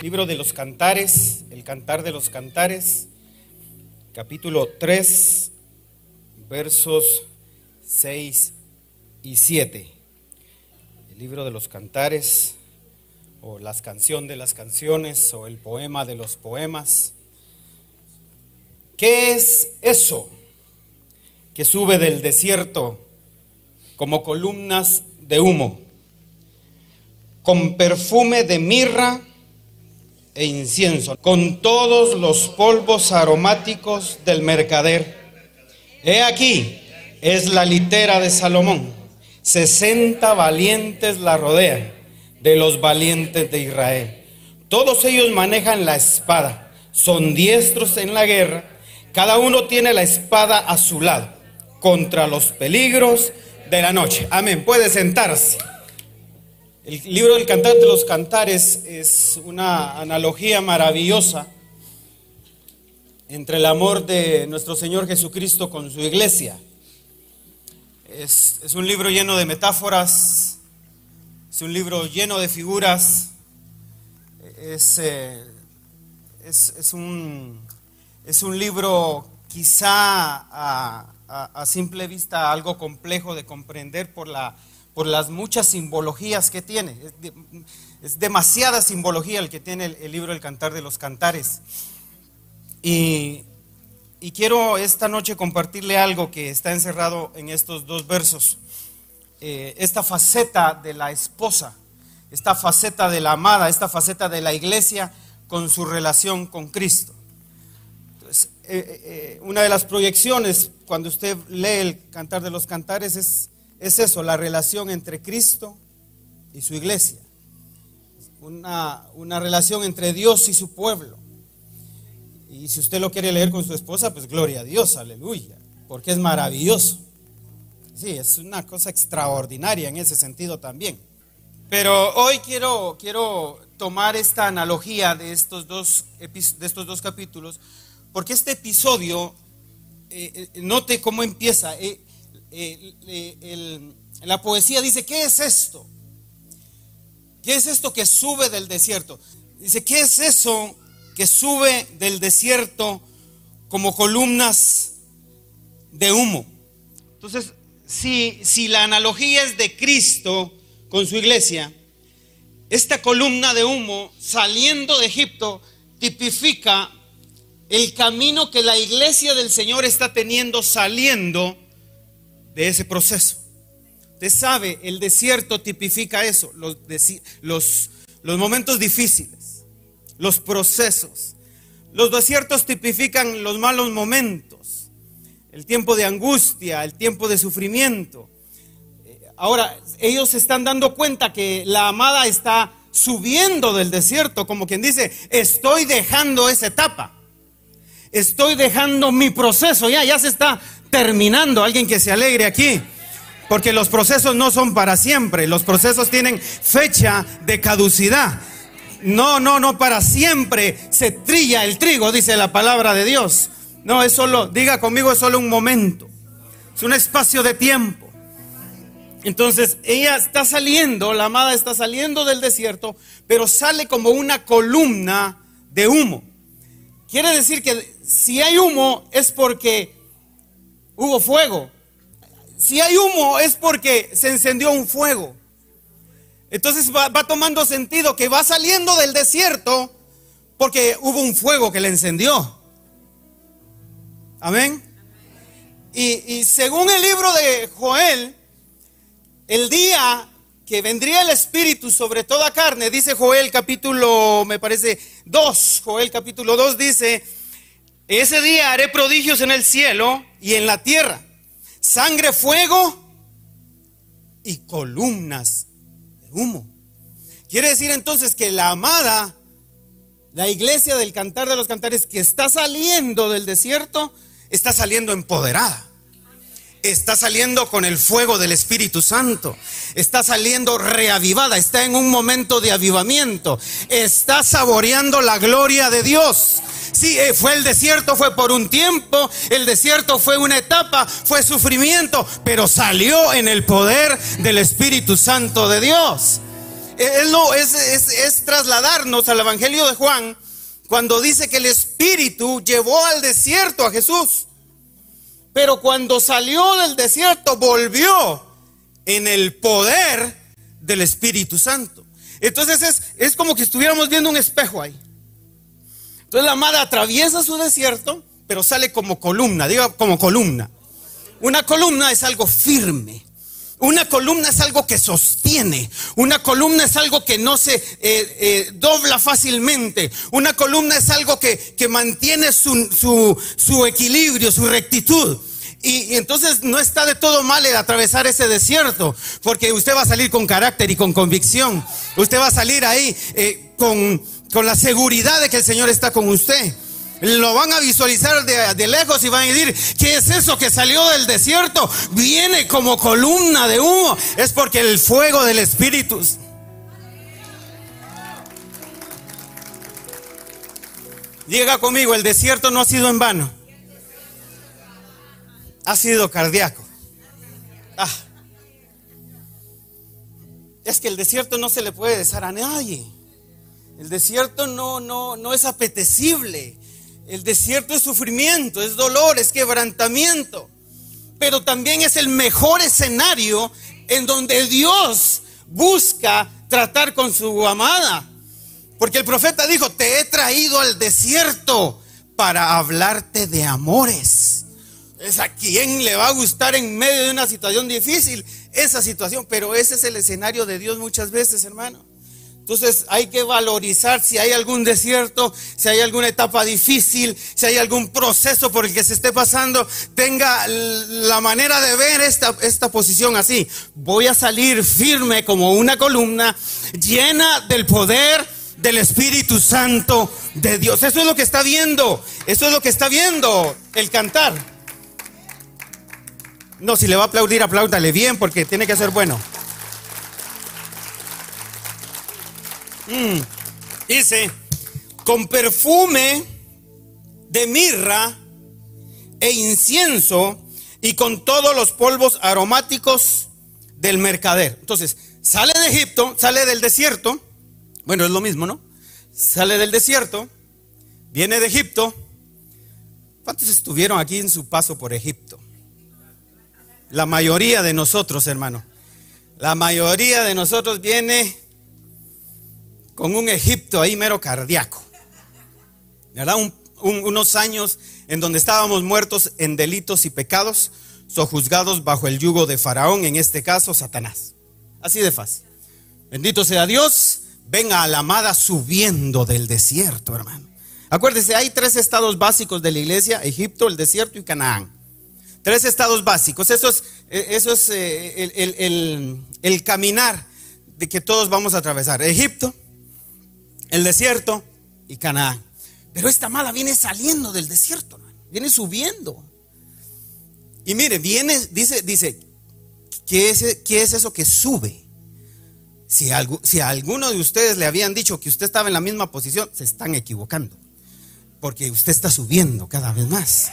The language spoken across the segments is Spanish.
Libro de los Cantares, el Cantar de los Cantares, capítulo 3, versos 6 y 7. El libro de los Cantares, o las canción de las canciones, o el poema de los poemas. ¿Qué es eso que sube del desierto como columnas de humo, con perfume de mirra? E incienso, con todos los polvos aromáticos del mercader. He aquí, es la litera de Salomón. Sesenta valientes la rodean, de los valientes de Israel. Todos ellos manejan la espada, son diestros en la guerra, cada uno tiene la espada a su lado, contra los peligros de la noche. Amén, puede sentarse. El libro del Cantar de los Cantares es una analogía maravillosa entre el amor de nuestro Señor Jesucristo con su iglesia. Es, un libro lleno de metáforas, es un libro lleno de figuras, es, eh, es un, un, libro quizá a simple vista algo complejo de comprender por la por las muchas simbologías que tiene. Es, demasiada simbología el que tiene el, libro El Cantar de los Cantares. Y, quiero esta noche compartirle algo que está encerrado en estos dos versos. Eh, esta faceta de la esposa, esta faceta de la amada, esta faceta de la iglesia con su relación con Cristo. Eh, eh, una de las proyecciones cuando usted lee el Cantar de los Cantares es es eso, la relación entre Cristo y su iglesia. Una, una, relación entre Dios y su pueblo. Y si usted lo quiere leer con su esposa, pues gloria a Dios, aleluya, porque es maravilloso. Sí, es una cosa extraordinaria en ese sentido también. Pero hoy quiero, quiero tomar esta analogía de estos dos, de estos dos capítulos, porque este episodio, eh, eh, note cómo empieza. Eh, eh, la poesía dice, ¿qué es esto? ¿Qué es esto que sube del desierto? Dice, ¿qué es eso que sube del desierto como columnas de humo? Entonces, si, si la analogía es de Cristo con su iglesia, esta columna de humo saliendo de Egipto tipifica el camino que la iglesia del Señor está teniendo saliendo de ese proceso. Usted sabe, el desierto tipifica eso, los, los, los momentos difíciles, los procesos. Los desiertos tipifican los malos momentos, el tiempo de angustia, el tiempo de sufrimiento. Ahora, ellos se están dando cuenta que la amada está subiendo del desierto, como quien dice, estoy dejando esa etapa, estoy dejando mi proceso, ya, ya se está terminando. Alguien que se alegre aquí. Porque los procesos no son para siempre. Los procesos tienen fecha de caducidad. No, no, no para siempre se trilla el trigo, dice la palabra de Dios. No, es solo, diga conmigo, es solo un momento. Es un espacio de tiempo. Entonces, ella está saliendo, la amada está saliendo del desierto, pero sale como una columna de humo. Quiere decir que si hay humo es porque hubo fuego. Si hay humo es porque se encendió un fuego. Entonces va, tomando sentido que va saliendo del desierto porque hubo un fuego que le encendió. Amén. Y, según el libro de Joel, el día que vendría el Espíritu sobre toda carne, dice Joel capítulo, me parece 2, Joel capítulo 2 dice, ese día haré prodigios en el cielo y en la tierra, sangre, fuego y columnas de humo. Quiere decir entonces que la amada, la iglesia del cantar de los cantares que está saliendo del desierto, está saliendo empoderada está saliendo con el fuego del Espíritu Santo, está saliendo reavivada, está en un momento de avivamiento, está saboreando la gloria de Dios. Sí, eh, fue el desierto, fue por un tiempo, el desierto fue una etapa, fue sufrimiento, pero salió en el poder del Espíritu Santo de Dios. Es, es, es trasladarnos al Evangelio de Juan cuando dice que el Espíritu llevó al desierto a Jesús. Pero cuando salió del desierto volvió en el poder del Espíritu Santo. Entonces es, es como que estuviéramos viendo un espejo ahí. Entonces la amada atraviesa su desierto, pero sale como columna, diga como columna. Una columna es algo firme. Una columna es algo que sostiene. Una columna es algo que no se eh, eh, dobla fácilmente. Una columna es algo que, que mantiene su, su, su, equilibrio, su rectitud. Y, entonces no está de todo mal el atravesar ese desierto, porque usted va a salir con carácter y con convicción. Usted va a salir ahí eh, con, con la seguridad de que el Señor está con usted. Lo van a visualizar de, lejos y van a decir, ¿qué es eso que salió del desierto? Viene como columna de humo. Es porque el fuego del Espíritu... Llega conmigo, el desierto no ha sido en vano. Ha sido cardíaco. Ah. Es que el desierto no se le puede dejar a nadie. El desierto no, no, no es apetecible. El desierto es sufrimiento, es dolor, es quebrantamiento. Pero también es el mejor escenario en donde Dios busca tratar con su amada. Porque el profeta dijo, te he traído al desierto para hablarte de amores. Es a quien le va a gustar en medio de una situación difícil esa situación, pero ese es el escenario de Dios muchas veces, hermano. Entonces hay que valorizar si hay algún desierto, si hay alguna etapa difícil, si hay algún proceso por el que se esté pasando, tenga la manera de ver esta, esta posición así. Voy a salir firme como una columna llena del poder del Espíritu Santo de Dios. Eso es lo que está viendo, eso es lo que está viendo el cantar. No, si le va a aplaudir, apláudale bien porque tiene que ser bueno. Mm. Dice, con perfume de mirra e incienso y con todos los polvos aromáticos del mercader. Entonces, sale de Egipto, sale del desierto. Bueno, es lo mismo, ¿no? Sale del desierto, viene de Egipto. ¿Cuántos estuvieron aquí en su paso por Egipto? La mayoría de nosotros, hermano. La mayoría de nosotros viene con un Egipto ahí mero cardíaco. ¿Verdad? unos años en donde estábamos muertos en delitos y pecados, sojuzgados bajo el yugo de Faraón, en este caso Satanás. Así de fácil. Bendito sea Dios. Venga a la amada subiendo del desierto, hermano. Acuérdese, hay tres estados básicos de la iglesia, Egipto, el desierto y Canaán. Tres estados básicos. Eso es, eh, eh, el, el caminar de que todos vamos a atravesar. Egipto, el desierto y Canaán. Pero esta mala viene saliendo del desierto, viene subiendo. Y mire, viene, dice, dice, ¿qué es, qué es eso que sube? Si, si a alguno de ustedes le habían dicho que usted estaba en la misma posición, se están equivocando. Porque usted está subiendo cada vez más.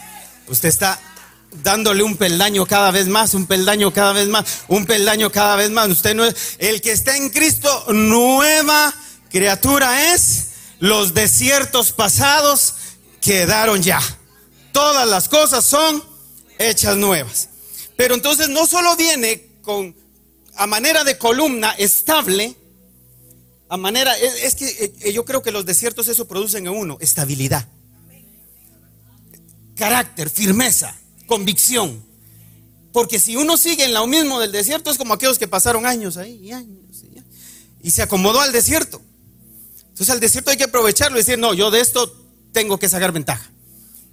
Usted está dándole un peldaño cada vez más, un peldaño cada vez más, un peldaño cada vez más. Usted no es el que está en Cristo, nueva criatura es, los desiertos pasados quedaron ya. Todas las cosas son hechas nuevas. Pero entonces no solo viene con a manera de columna estable, a manera, es, que eh, yo creo que los desiertos eso producen en uno, estabilidad, carácter, firmeza, convicción. Porque si uno sigue en lo mismo del desierto, es como aquellos que pasaron años ahí y años y se acomodó al desierto. Entonces al desierto hay que aprovecharlo y decir, no, yo de esto tengo que sacar ventaja.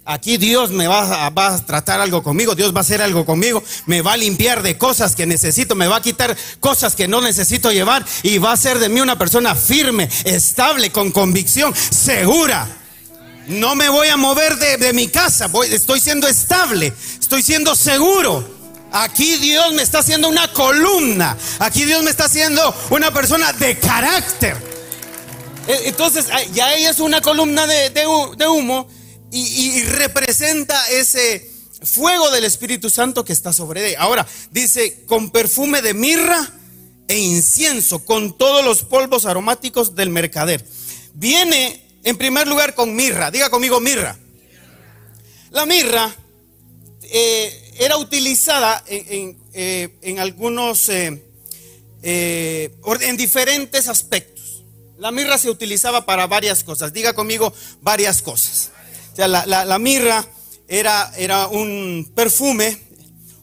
Aquí Dios me va a, va a, tratar algo conmigo, Dios va a hacer algo conmigo, me va a limpiar de cosas que necesito, me va a quitar cosas que no necesito llevar y va a hacer de mí una persona firme, estable, con convicción, segura. No me voy a mover de, de mi casa, estoy siendo estable, estoy siendo seguro. Aquí Dios me está haciendo una columna, aquí Dios me está haciendo una persona de carácter. Eh, entonces, ya ella es una columna de, humo y, representa ese fuego del Espíritu Santo que está sobre ella. Ahora, dice, con perfume de mirra e incienso con todos los polvos aromáticos del mercader. Viene en primer lugar con mirra. Diga conmigo mirra. La mirra eh, era utilizada en, eh, algunos, eh, en diferentes aspectos. La mirra se utilizaba para varias cosas. Diga conmigo varias cosas. O sea, la, mirra era, era, un perfume,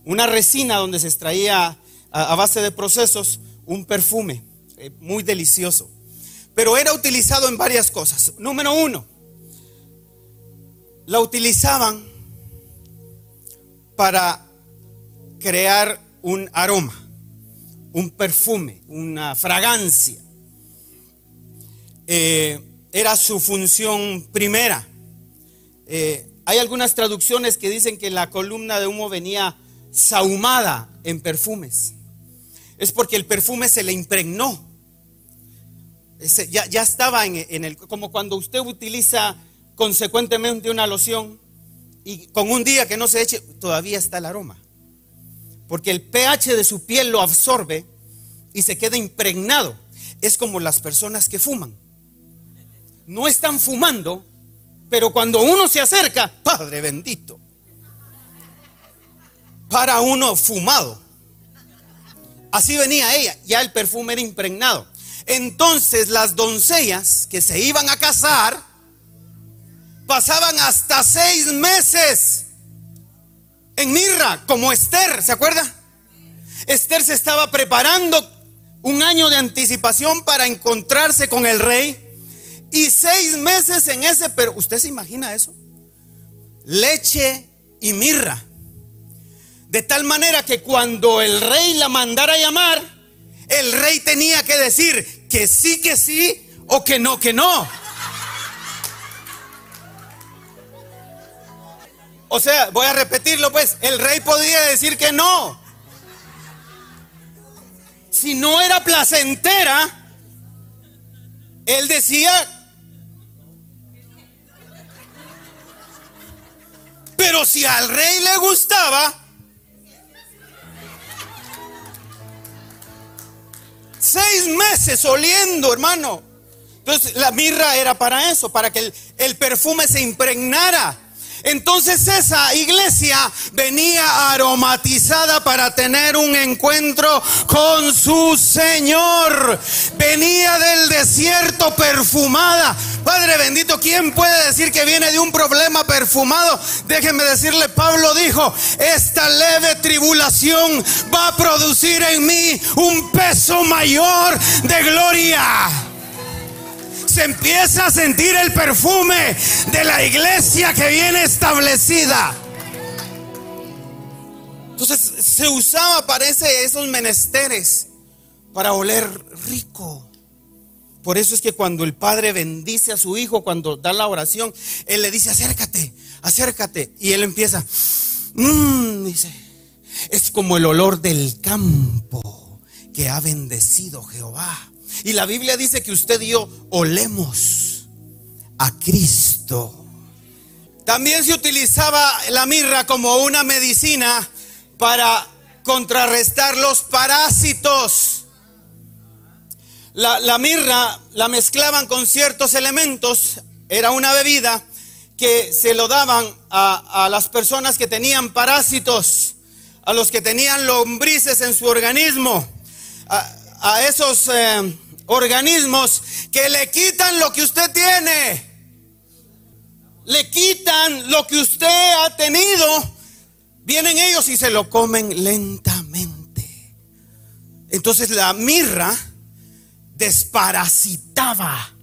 una resina donde se extraía a, base de procesos un perfume muy delicioso. Pero era utilizado en varias cosas. Número uno, la utilizaban para crear un aroma, un perfume, una fragancia. Eh, era su función primera. Eh, hay algunas traducciones que dicen que la columna de humo venía sahumada en perfumes. Es porque el perfume se le impregnó. Ya, estaba en, en, el, como cuando usted utiliza consecuentemente una loción y con un día que no se eche, todavía está el aroma. Porque el pH de su piel lo absorbe y se queda impregnado. Es como las personas que fuman. No están fumando, pero cuando uno se acerca, Padre bendito, para uno fumado. Así venía ella, ya el perfume era impregnado. Entonces las doncellas que se iban a casar, pasaban hasta seis meses en mirra, como Esther, ¿se acuerda? Esther se estaba preparando un año de anticipación para encontrarse con el rey y seis meses en ese, pero ¿usted se imagina eso? Leche y mirra. De tal manera que cuando el rey la mandara a llamar, el rey tenía que decir que sí, que sí o que no, que no. O sea, voy a repetirlo pues, el rey podía decir que no. Si no era placentera, él decía, pero si al rey le gustaba, seis meses oliendo, hermano. Entonces la mirra era para eso, para que el, el perfume se impregnara. Entonces esa iglesia venía aromatizada para tener un encuentro con su Señor. Venía del desierto perfumada. Padre bendito, ¿quién puede decir que viene de un problema perfumado? Déjenme decirle, Pablo dijo, esta leve tribulación va a producir en mí un peso mayor de gloria se empieza a sentir el perfume de la iglesia que viene establecida. Entonces se usaba, parece, esos menesteres para oler rico. Por eso es que cuando el padre bendice a su hijo, cuando da la oración, él le dice, acércate, acércate. Y él empieza, mmm, dice, es como el olor del campo que ha bendecido Jehová. Y la Biblia dice que usted y yo olemos a Cristo. También se utilizaba la mirra como una medicina para contrarrestar los parásitos. La, mirra la mezclaban con ciertos elementos, era una bebida que se lo daban a, las personas que tenían parásitos, a los que tenían lombrices en su organismo, a, esos... Eh, organismos que le quitan lo que usted tiene. Le quitan lo que usted ha tenido. Vienen ellos y se lo comen lentamente. Entonces la mirra desparasitaba.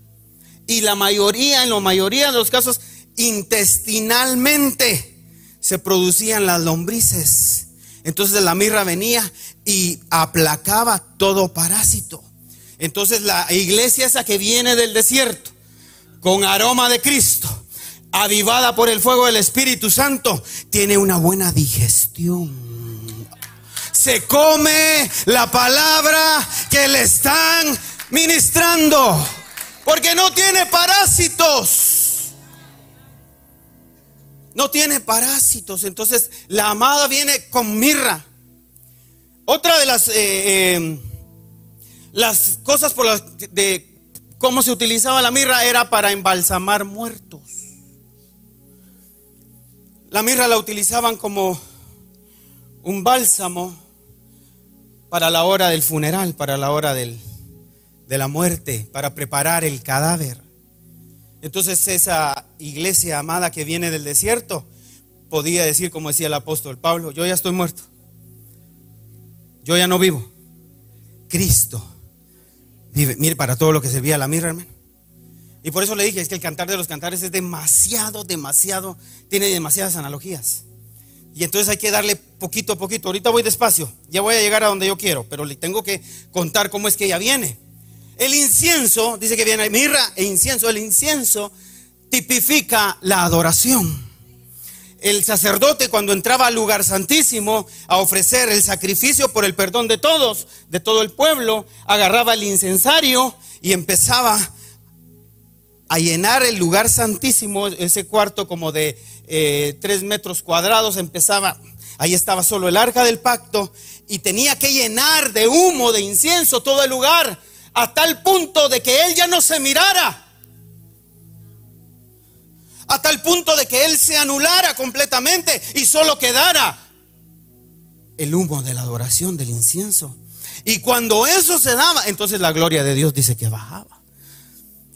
Y la mayoría, en la mayoría de los casos, intestinalmente se producían las lombrices. Entonces la mirra venía y aplacaba todo parásito. Entonces la iglesia esa que viene del desierto, con aroma de Cristo, avivada por el fuego del Espíritu Santo, tiene una buena digestión. Se come la palabra que le están ministrando, porque no tiene parásitos. No tiene parásitos. Entonces la amada viene con mirra. Otra de las... Eh, eh, las cosas por las de cómo se utilizaba la mirra era para embalsamar muertos. La mirra la utilizaban como un bálsamo para la hora del funeral, para la hora de la muerte, para preparar el cadáver. Entonces esa iglesia amada que viene del desierto podía decir, como decía el apóstol Pablo, yo ya estoy muerto, yo ya no vivo, Cristo vive. Mire, para todo lo que servía la mirra, hermano. Y por eso le dije, es que el cantar de los cantares es demasiado, demasiado, tiene demasiadas analogías. Y entonces hay que darle poquito a poquito. Ahorita voy despacio, ya voy a llegar a donde yo quiero, pero le tengo que contar cómo es que ella viene. El incienso, dice que viene mirra e incienso. El incienso tipifica la adoración. El sacerdote cuando entraba al lugar santísimo a ofrecer el sacrificio por el perdón de todos, de todo el pueblo, agarraba el incensario y empezaba a llenar el lugar santísimo, ese cuarto como de eh, tres metros cuadrados, empezaba, ahí estaba solo el arca del pacto y tenía que llenar de humo, de incienso todo el lugar a tal punto de que él ya no se mirara. A tal punto de que él se anulara completamente y solo quedara el humo de la adoración del incienso. Y cuando eso se daba, entonces la gloria de Dios dice que bajaba.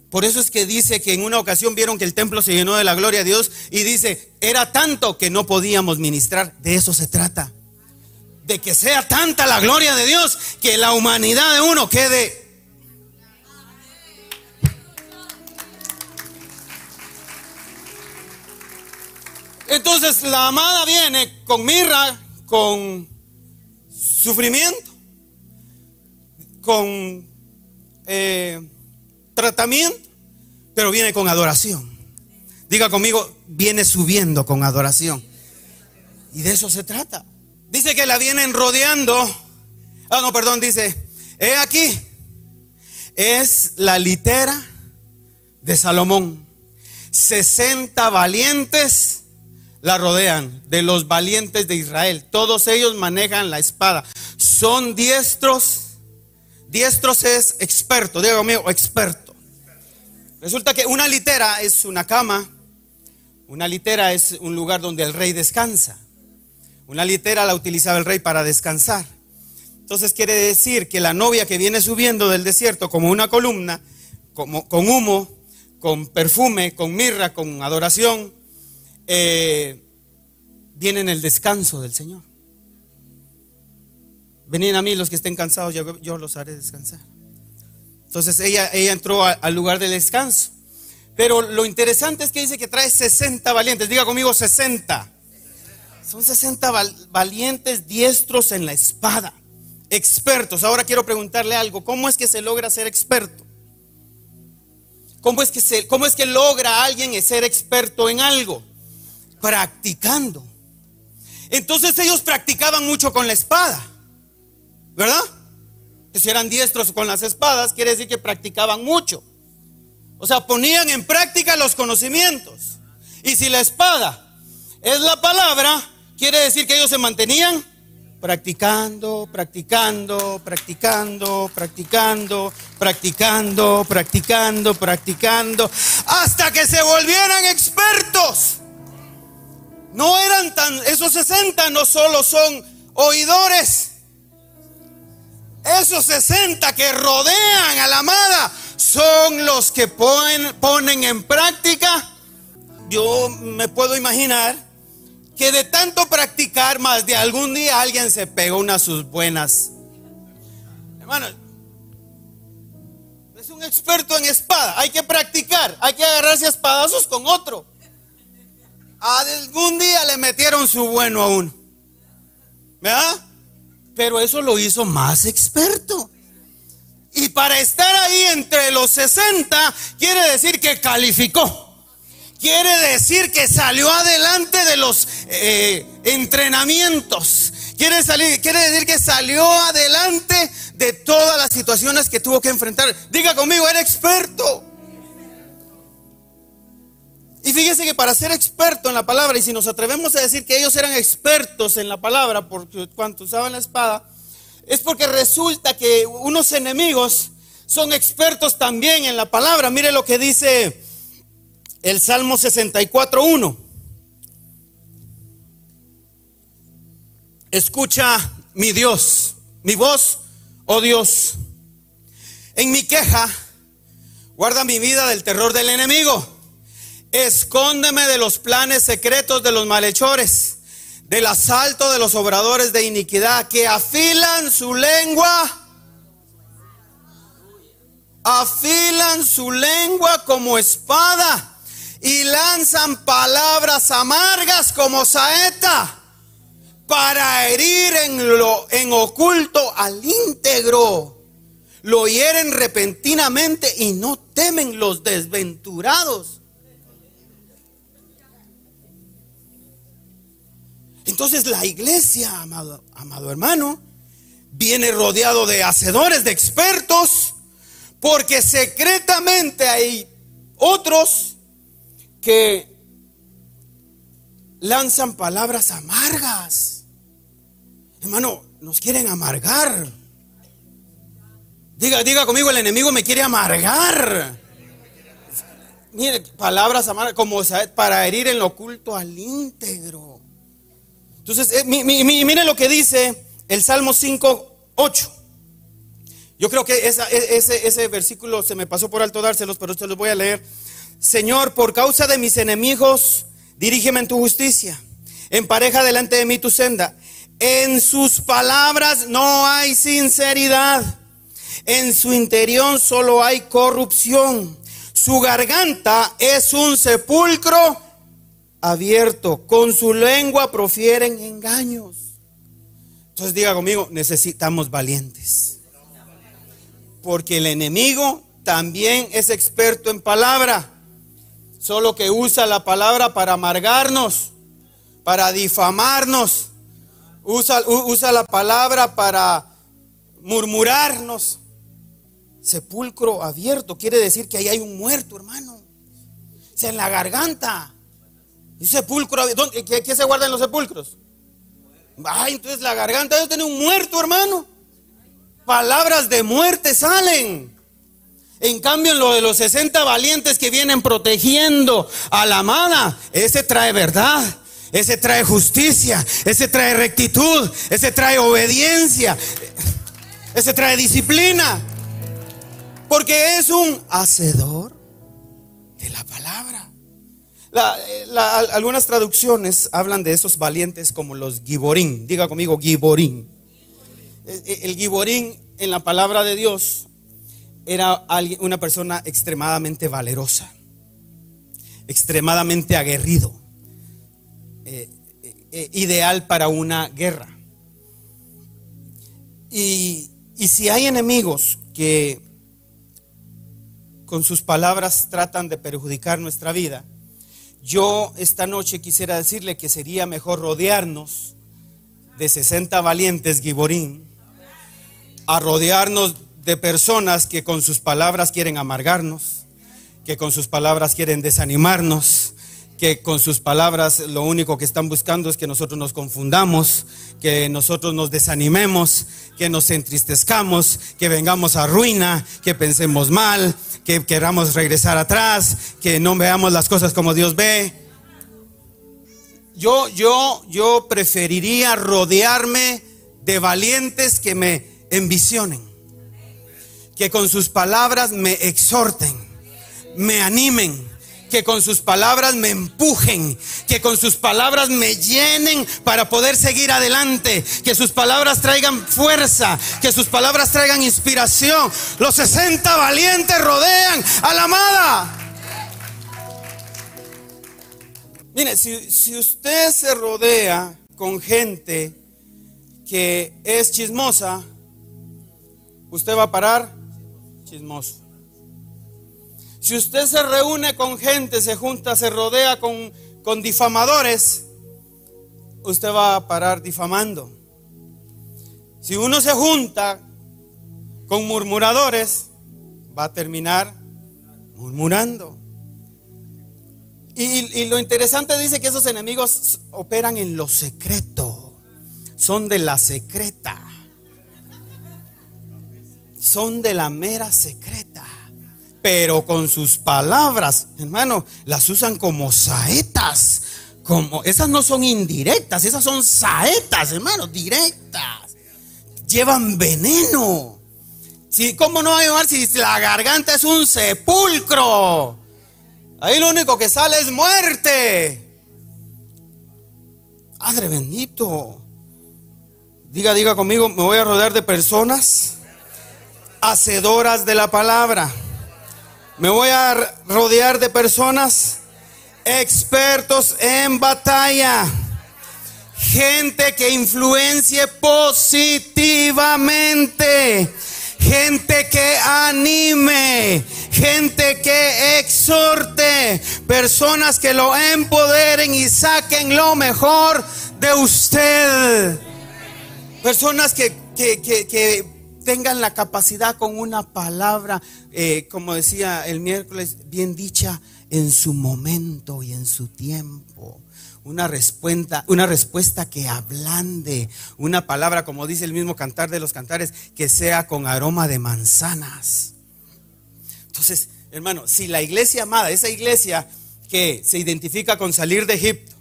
Por eso es que dice que en una ocasión vieron que el templo se llenó de la gloria de Dios y dice, era tanto que no podíamos ministrar. De eso se trata. De que sea tanta la gloria de Dios que la humanidad de uno quede Entonces la amada viene con mirra, con sufrimiento, con eh, tratamiento, pero viene con adoración. Diga conmigo, viene subiendo con adoración. Y de eso se trata. Dice que la vienen rodeando. Ah, no, perdón, dice, he aquí, es la litera de Salomón. 60 valientes la rodean, de los valientes de Israel. Todos ellos manejan la espada. Son diestros. Diestros es experto, digo mío, experto. Resulta que una litera es una cama. Una litera es un lugar donde el rey descansa. Una litera la utilizaba el rey para descansar. Entonces quiere decir que la novia que viene subiendo del desierto como una columna, como, con humo, con perfume, con mirra, con adoración, eh, viene en el descanso del Señor. Venid a mí los que estén cansados, yo, los haré descansar. Entonces ella, ella entró al lugar del descanso. Pero lo interesante es que dice que trae 60 valientes. Diga conmigo 60. Son 60 valientes diestros en la espada. Expertos. Ahora quiero preguntarle algo. ¿Cómo es que se logra ser experto? ¿Cómo es que, se, cómo es que logra alguien ser experto en algo? Practicando. Entonces ellos practicaban mucho con la espada, ¿verdad? Que si eran diestros con las espadas, quiere decir que practicaban mucho. O sea, ponían en práctica los conocimientos. Y si la espada es la palabra, quiere decir que ellos se mantenían practicando, practicando, practicando, practicando, practicando, practicando, practicando, hasta que se volvieran expertos. No eran tan, esos 60 no solo son oidores. Esos 60 que rodean a la amada son los que ponen, ponen en práctica. Yo me puedo imaginar que de tanto practicar más de algún día alguien se pegó unas sus buenas. Hermano, es un experto en espada. Hay que practicar, hay que agarrarse a espadazos con otro. Algún día le metieron su bueno a uno. ¿Verdad? Pero eso lo hizo más experto. Y para estar ahí entre los 60, quiere decir que calificó. Quiere decir que salió adelante de los eh, entrenamientos. Quiere, salir, quiere decir que salió adelante de todas las situaciones que tuvo que enfrentar. Diga conmigo, era experto. Y fíjese que para ser experto en la palabra, y si nos atrevemos a decir que ellos eran expertos en la palabra, porque cuando usaban la espada, es porque resulta que unos enemigos son expertos también en la palabra. Mire lo que dice el Salmo 64.1. Escucha mi Dios, mi voz, oh Dios. En mi queja, guarda mi vida del terror del enemigo. Escóndeme de los planes secretos de los malhechores del asalto de los obradores de iniquidad que afilan su lengua, afilan su lengua como espada y lanzan palabras amargas como saeta para herir en lo en oculto al íntegro. Lo hieren repentinamente y no temen los desventurados. Entonces la iglesia, amado, amado hermano, viene rodeado de hacedores, de expertos, porque secretamente hay otros que lanzan palabras amargas. Hermano, nos quieren amargar. Diga, diga conmigo, el enemigo me quiere amargar. Mire, palabras amargas como para herir en lo oculto al íntegro. Entonces, eh, mire lo que dice el Salmo 5, 8. Yo creo que e, ese, ese versículo se me pasó por alto dárselos, pero se los voy a leer. Señor, por causa de mis enemigos, dirígeme en tu justicia. Empareja delante de mí tu senda. En sus palabras no hay sinceridad. En su interior solo hay corrupción. Su garganta es un sepulcro abierto, con su lengua profieren engaños. Entonces diga conmigo, necesitamos valientes. Porque el enemigo también es experto en palabra, solo que usa la palabra para amargarnos, para difamarnos, usa, usa la palabra para murmurarnos. Sepulcro abierto quiere decir que ahí hay un muerto, hermano. O en la garganta. Y sepulcro, ¿qué, se guarda en los sepulcros? Ay, entonces la garganta debe tener un muerto, hermano. Palabras de muerte salen. En cambio, en lo de los 60 valientes que vienen protegiendo a la amada, ese trae verdad, ese trae justicia, ese trae rectitud, ese trae obediencia, ese trae disciplina. Porque es un hacedor de la palabra. Eh, algunas traducciones hablan de esos valientes como los giborín. Diga conmigo, giborín. Eh, eh, el giborín en la palabra de Dios era una persona extremadamente valerosa, extremadamente aguerrido, ideal para una guerra. y si hay enemigos que con sus palabras tratan de perjudicar nuestra vida, yo esta noche quisiera decirle que sería mejor rodearnos de 60 valientes giborín a rodearnos de personas que con sus palabras quieren amargarnos, que con sus palabras quieren desanimarnos, que con sus palabras lo único que están buscando es que nosotros nos confundamos, que nosotros nos desanimemos, que nos entristezcamos, que vengamos a ruina, que pensemos mal, que queramos regresar atrás, que no veamos las cosas como Dios ve. Yo, yo, yo preferiría rodearme de valientes que me envisionen, que con sus palabras me exhorten, me animen que con sus palabras me empujen, que con sus palabras me llenen para poder seguir adelante, que sus palabras traigan fuerza, que sus palabras traigan inspiración. Los 60 valientes rodean a la amada. Mire, si, si usted se rodea con gente que es chismosa, usted va a parar chismoso. Si usted se reúne con gente, se junta, se rodea con, con difamadores, usted va a parar difamando. Si uno se junta con murmuradores, va a terminar murmurando. Y, y, lo interesante dice que esos enemigos operan en lo secreto, son de la secreta. son de la mera secreta. Pero con sus palabras, hermano, las usan como saetas. Como, esas no son indirectas, esas son saetas, hermano, directas. Llevan veneno. ¿Cómo no va a llevar si la garganta es un sepulcro? Ahí lo único que sale es muerte. Padre bendito. Diga, diga conmigo, me voy a rodear de personas hacedoras de la palabra. Me voy a rodear de personas expertos en batalla. Gente que influencie positivamente. Gente que anime. Gente que exhorte. Personas que lo empoderen y saquen lo mejor de usted. Personas que, que, tengan la capacidad con una palabra, eh, como decía el miércoles, bien dicha en su momento y en su tiempo. Una respuesta, una respuesta que ablande, una palabra, como dice el mismo cantar de los cantares, que sea con aroma de manzanas. Entonces, hermano, si la iglesia amada, esa iglesia que se identifica con salir de Egipto,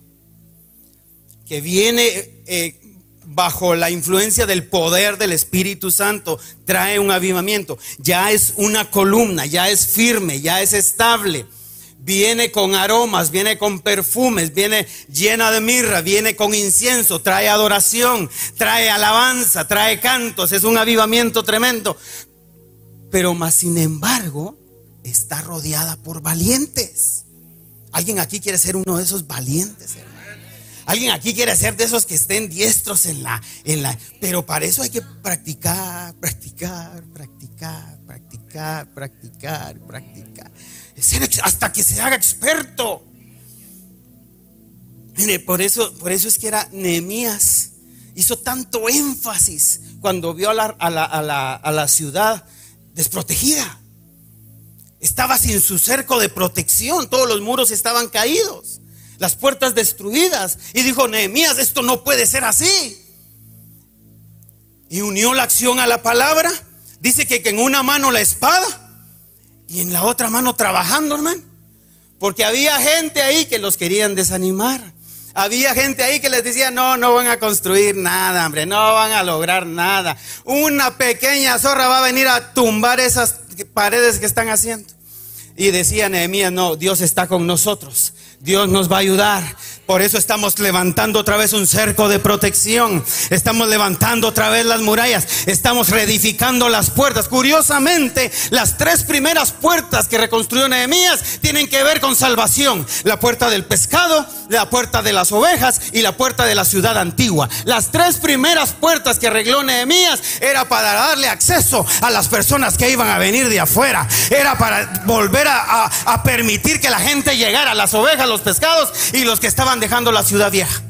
que viene eh, bajo la influencia del poder del Espíritu Santo, trae un avivamiento. Ya es una columna, ya es firme, ya es estable. Viene con aromas, viene con perfumes, viene llena de mirra, viene con incienso, trae adoración, trae alabanza, trae cantos, es un avivamiento tremendo. Pero más sin embargo, está rodeada por valientes. ¿Alguien aquí quiere ser uno de esos valientes? Alguien aquí quiere ser de esos que estén diestros en la, en la, pero para eso hay que practicar, practicar, practicar, practicar, practicar, practicar. Hasta que se haga experto. Mire, por eso, por eso es que era Nehemías. Hizo tanto énfasis cuando vio a la, a la, a la, a la ciudad desprotegida. Estaba sin su cerco de protección, todos los muros estaban caídos las puertas destruidas. Y dijo, Nehemías, esto no puede ser así. Y unió la acción a la palabra. Dice que, en una mano la espada y en la otra mano trabajando, hermano. Porque había gente ahí que los querían desanimar. Había gente ahí que les decía, no, no van a construir nada, hombre, no van a lograr nada. Una pequeña zorra va a venir a tumbar esas paredes que están haciendo. Y decía Nehemías, no, Dios está con nosotros. Dios nos va a ayudar. Por eso estamos levantando otra vez un cerco de protección. Estamos levantando otra vez las murallas. Estamos reedificando las puertas. Curiosamente, las tres primeras puertas que reconstruyó Nehemías tienen que ver con salvación. La puerta del pescado, la puerta de las ovejas y la puerta de la ciudad antigua. Las tres primeras puertas que arregló Nehemías era para darle acceso a las personas que iban a venir de afuera. Era para volver a, a permitir que la gente llegara, las ovejas, los pescados y los que estaban dejando la ciudad vieja.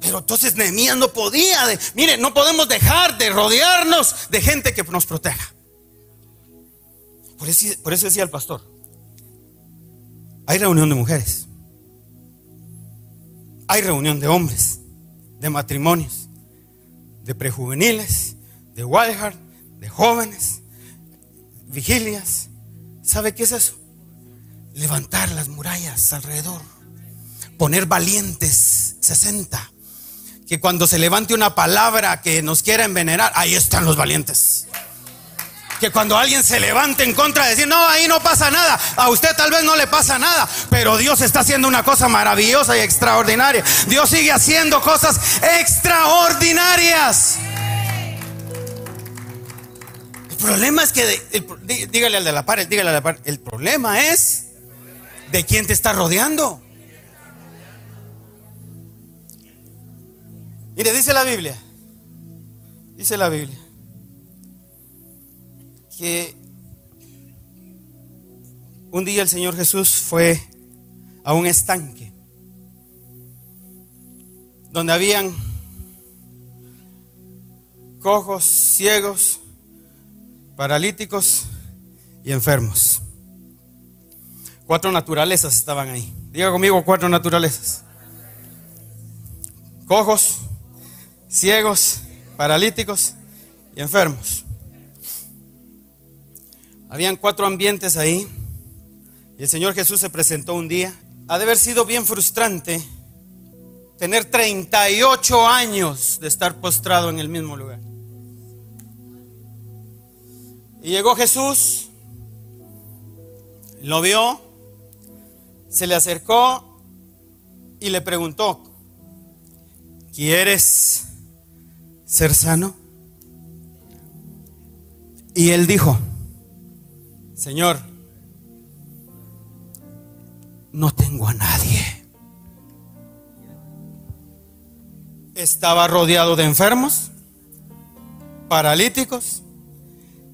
Pero entonces Nehemías no podía, de, mire, no podemos dejar de rodearnos de gente que nos proteja. Por eso, por eso decía el pastor, hay reunión de mujeres, hay reunión de hombres, de matrimonios, de prejuveniles, de wildheart, de jóvenes, vigilias. ¿Sabe qué es eso? Levantar las murallas alrededor poner valientes 60. Que cuando se levante una palabra que nos quiera envenenar, ahí están los valientes. Que cuando alguien se levante en contra de decir, no, ahí no pasa nada, a usted tal vez no le pasa nada, pero Dios está haciendo una cosa maravillosa y extraordinaria. Dios sigue haciendo cosas extraordinarias. El problema es que, dígale al de la par, dígale a la par, el problema es de quién te está rodeando. Mire, dice la Biblia, dice la Biblia, que un día el Señor Jesús fue a un estanque donde habían cojos, ciegos, paralíticos y enfermos. Cuatro naturalezas estaban ahí. Diga conmigo cuatro naturalezas. Cojos, ciegos, paralíticos y enfermos. Habían cuatro ambientes ahí. Y el Señor Jesús se presentó un día. Ha de haber sido bien frustrante tener 38 años de estar postrado en el mismo lugar. Y llegó Jesús, lo vio, se le acercó y le preguntó, ¿quieres ser sano? Y él dijo, Señor, no tengo a nadie. Estaba rodeado de enfermos, paralíticos,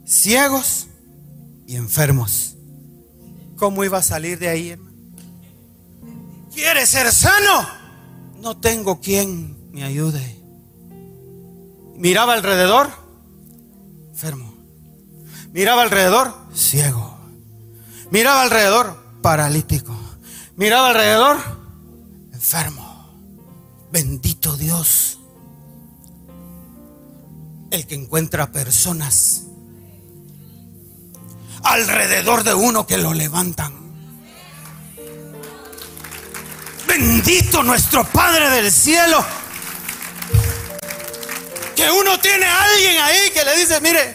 ciegos y enfermos. ¿Cómo iba a salir de ahí, hermano? ¿Quiere ser sano? No tengo quien me ayude. Miraba alrededor, enfermo. Miraba alrededor, ciego. Miraba alrededor, paralítico. Miraba alrededor, enfermo. Bendito Dios. El que encuentra personas alrededor de uno que lo levantan. Bendito nuestro Padre del cielo. Que uno tiene a alguien ahí que le dice, mire,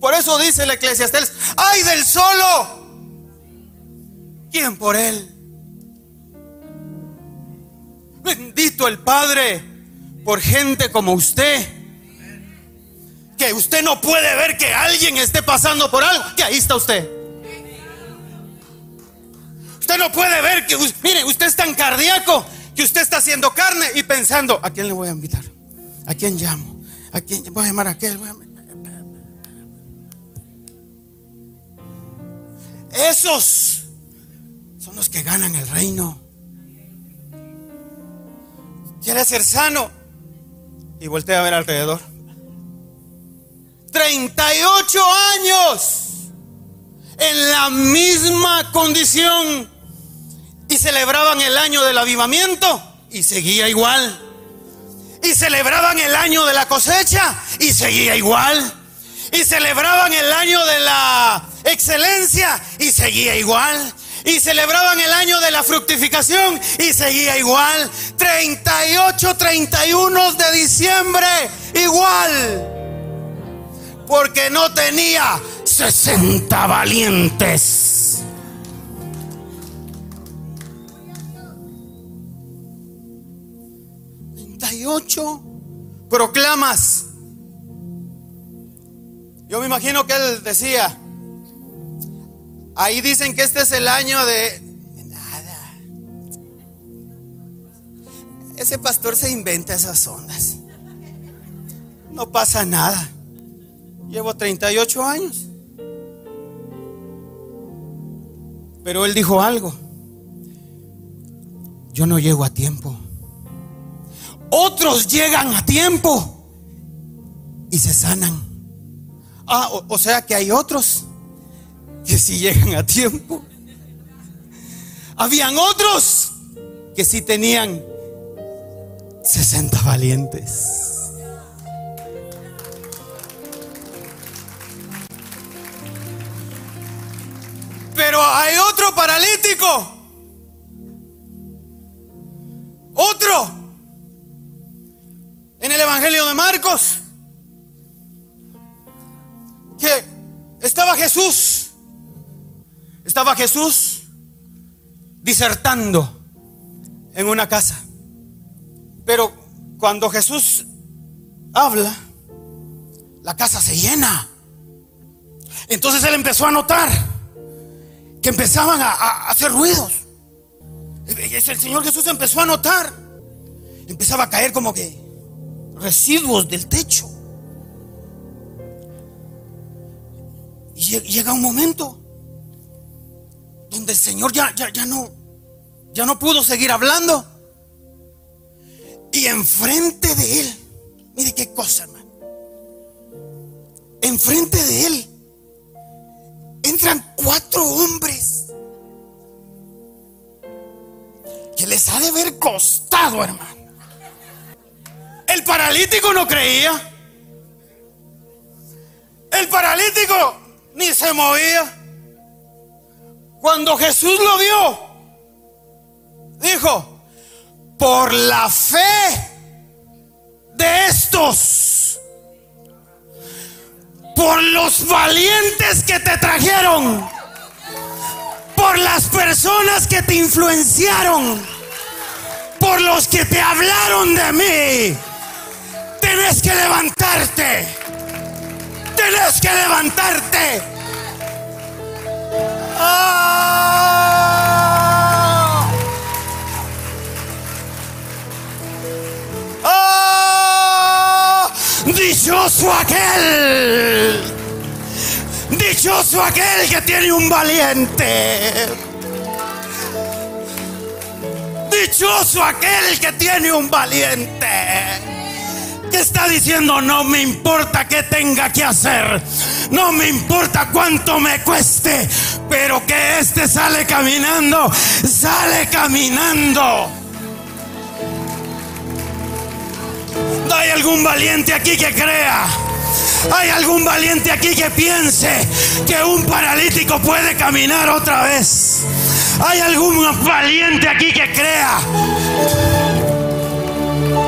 por eso dice el eclesiastés, ay del solo. ¿Quién por él? Bendito el Padre por gente como usted que usted no puede ver que alguien esté pasando por algo, que ahí está usted. Usted no puede ver que, mire, usted es tan cardíaco que usted está haciendo carne y pensando, ¿a quién le voy a invitar? ¿A quién llamo? ¿A quién voy a llamar a aquel? Esos son los que ganan el reino. Quiere ser sano y voltea a ver alrededor. 38 años en la misma condición y celebraban el año del avivamiento y seguía igual. Y celebraban el año de la cosecha y seguía igual. Y celebraban el año de la excelencia y seguía igual. Y celebraban el año de la fructificación y seguía igual. 38, 31 de diciembre igual porque no tenía 60 valientes. Ocho proclamas. Yo me imagino que él decía, ahí dicen que este es el año de, de nada. Ese pastor se inventa esas ondas. No pasa nada. Llevo 38 años. Pero él dijo algo. Yo no llego a tiempo. Otros llegan a tiempo y se sanan. Ah, o, sea que hay otros que sí llegan a tiempo. Habían otros que sí tenían 60 valientes. Pero hay otro paralítico. Otro. El Evangelio de Marcos. Que estaba Jesús. Estaba Jesús disertando en una casa. Pero cuando Jesús habla, la casa se llena. Entonces él empezó a notar que empezaban a, hacer ruidos. El Señor Jesús empezó a notar. Empezaba a caer como que residuos del techo. Y llega un momento donde el Señor ya, ya, ya, no, ya no pudo seguir hablando. Y enfrente de él, mire qué cosa, hermano. Enfrente de él entran cuatro hombres que les ha de haber costado, hermano. Paralítico no creía. El paralítico ni se movía. Cuando Jesús lo vio, dijo, por la fe de estos, por los valientes que te trajeron, por las personas que te influenciaron, por los que te hablaron de mí, tienes que levantarte, tienes que levantarte. ¡Ah! ¡Ah! Dichoso aquel, dichoso aquel que tiene un valiente. Dichoso aquel que tiene un valiente. Está diciendo, no me importa qué tenga que hacer. No me importa cuánto me cueste. Pero que este sale caminando. Sale caminando. ¿Hay algún valiente aquí que crea? ¿Hay algún valiente aquí que piense que un paralítico puede caminar otra vez? ¿Hay algún valiente aquí que crea?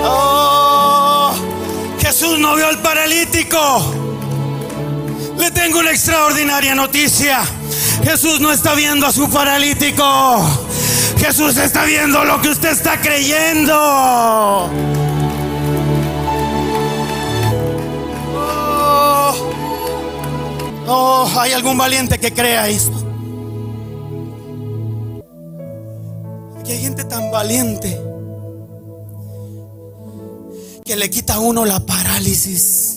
Oh, Jesús no vio al paralítico. Le tengo una extraordinaria noticia. Jesús no está viendo a su paralítico. Jesús está viendo lo que usted está creyendo. Oh, hay algún valiente que crea esto. Que hay gente tan valiente que le quita a uno la parálisis.